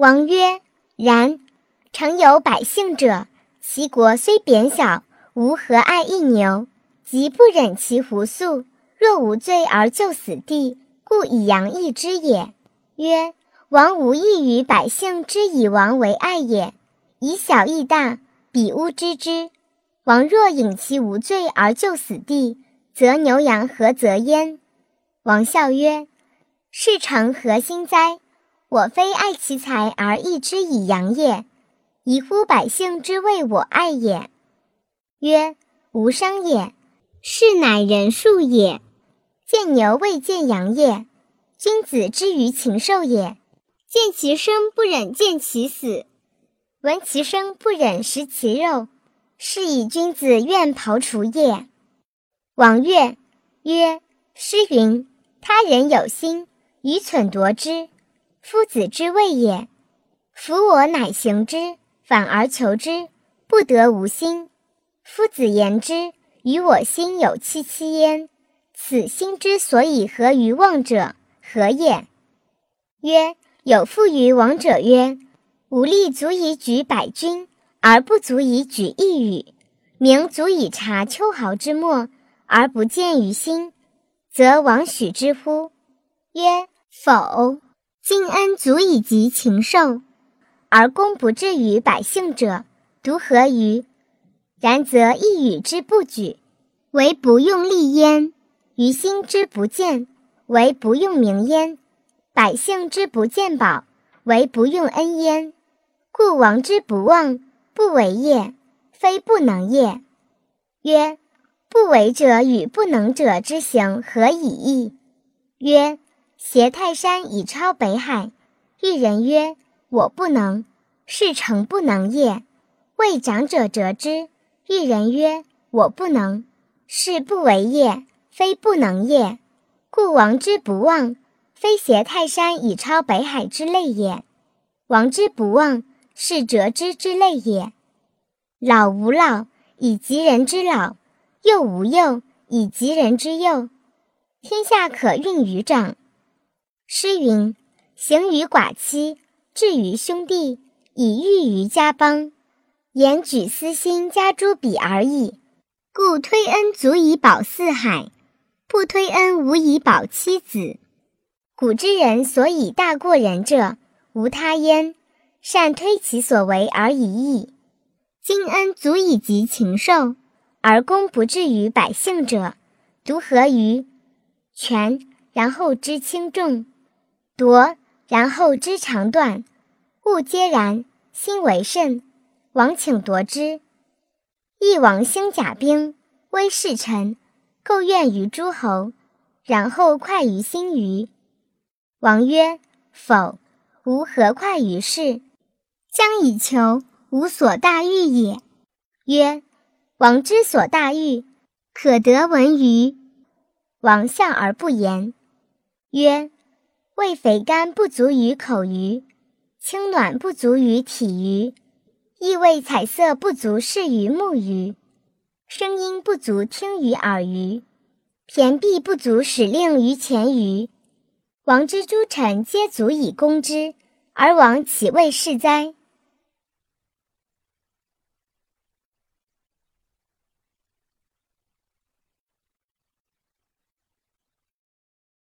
王曰：“然。诚有百姓者，其国虽贬小，吾何爱一牛？即不忍其胡粟。若无罪而就死地，故以羊易之也。”曰：“王无异于百姓之以王为爱也。以小易大，彼吾知之。王若引其无罪而就死地，则牛羊何则焉？”王笑曰：“事成何心哉？我非爱其财而易之以羊也，宜乎百姓之谓我爱也。”曰：“无伤也，是乃人数也。见牛未见羊也。君子之于禽兽也，见其生不忍见其死，闻其声不忍食其肉，是以君子愿庖厨也。”王悦曰：“诗云。”他人有心，愚蠢夺之，夫子之谓也。夫我乃行之，反而求之，不得无心。夫子言之，与我心有戚戚焉。此心之所以合于望者，何也？曰：有负于王者曰：吾力足以举百军，而不足以举一羽；名足以察秋毫之末，而不见于心。则王许之乎？曰：否。今恩足以及禽兽，而功不至于百姓者，独何于？然则一语之不举，为不用力焉；于心之不见，为不用名焉；百姓之不见宝，为不用恩焉。故王之不忘，不为也，非不能也。曰。不为者与不能者之行何以异？曰：挟泰山以超北海。一人曰：我不能，是诚不能也。为长者折之。一人曰：我不能，是不为也，非不能也。故王之不忘，非挟泰山以超北海之类也。王之不忘，是折之之类也。老吾老，以及人之老。幼吾幼，以及人之幼。天下可运于掌。诗云：“行于寡妻，至于兄弟，以喻于家邦。言举私心，加诸彼而已。故推恩足以保四海，不推恩无以保妻子。古之人所以大过人者，无他焉，善推其所为而已矣。今恩足以及禽兽。”而功不至于百姓者，独何于？权然后知轻重，夺然后知长短，物皆然，心为甚。王请夺之。义王兴甲兵，威势臣，构怨于诸侯，然后快于心于。王曰：否，吾何快于事？将以求，无所大欲也。曰。王之所大欲，可得闻于王相而不言。曰：味肥甘不足于口鱼，清暖不足于体鱼，异味彩色不足视于目鱼，声音不足听于耳鱼，骈璧不足使令于前鱼。王之诸臣皆足以攻之，而王岂未是哉？